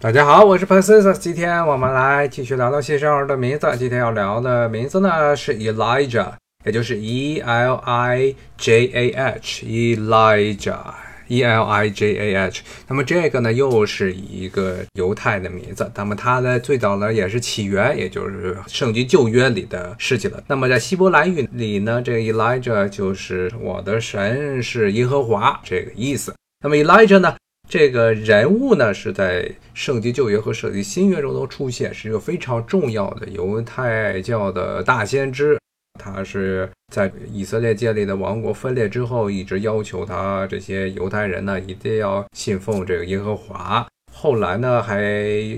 大家好，我是 p e r s i s 今天我们来继续聊聊新生儿的名字。今天要聊的名字呢是 Elijah，也就是 E L I J A H，Elijah，E L I J A H。那么这个呢又是一个犹太的名字。那么它的最早呢也是起源，也就是圣经旧约里的事情了。那么在希伯来语里呢，这个 Elijah 就是我的神是耶和华这个意思。那么 Elijah 呢？这个人物呢，是在圣经旧约和圣经新约中都出现，是一个非常重要的犹太教的大先知。他是在以色列建立的王国分裂之后，一直要求他这些犹太人呢，一定要信奉这个耶和华。后来呢，还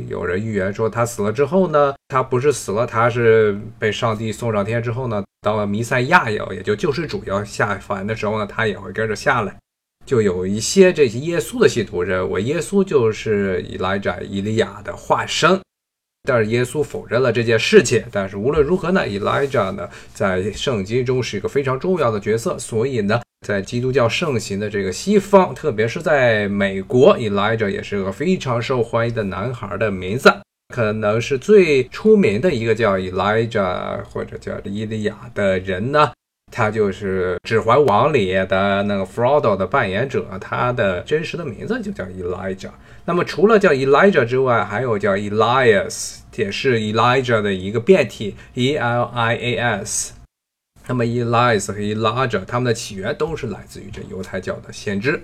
有人预言说，他死了之后呢，他不是死了，他是被上帝送上天之后呢，到了弥赛亚要，也就救世主要下凡的时候呢，他也会跟着下来。就有一些这些耶稣的信徒认为耶稣就是以来者以利亚的化身，但是耶稣否认了这件事情。但是无论如何呢，以来者呢在圣经中是一个非常重要的角色，所以呢，在基督教盛行的这个西方，特别是在美国，以来者也是个非常受欢迎的男孩的名字，可能是最出名的一个叫以来者或者叫伊利亚的人呢。他就是《指环王》里的那个 Frodo 的扮演者，他的真实的名字就叫 Elijah。那么除了叫 Elijah 之外，还有叫 Elias，也是 Elijah 的一个变体，E L I A S。那么 Elias 和 Elijah 他们的起源都是来自于这犹太教的先知。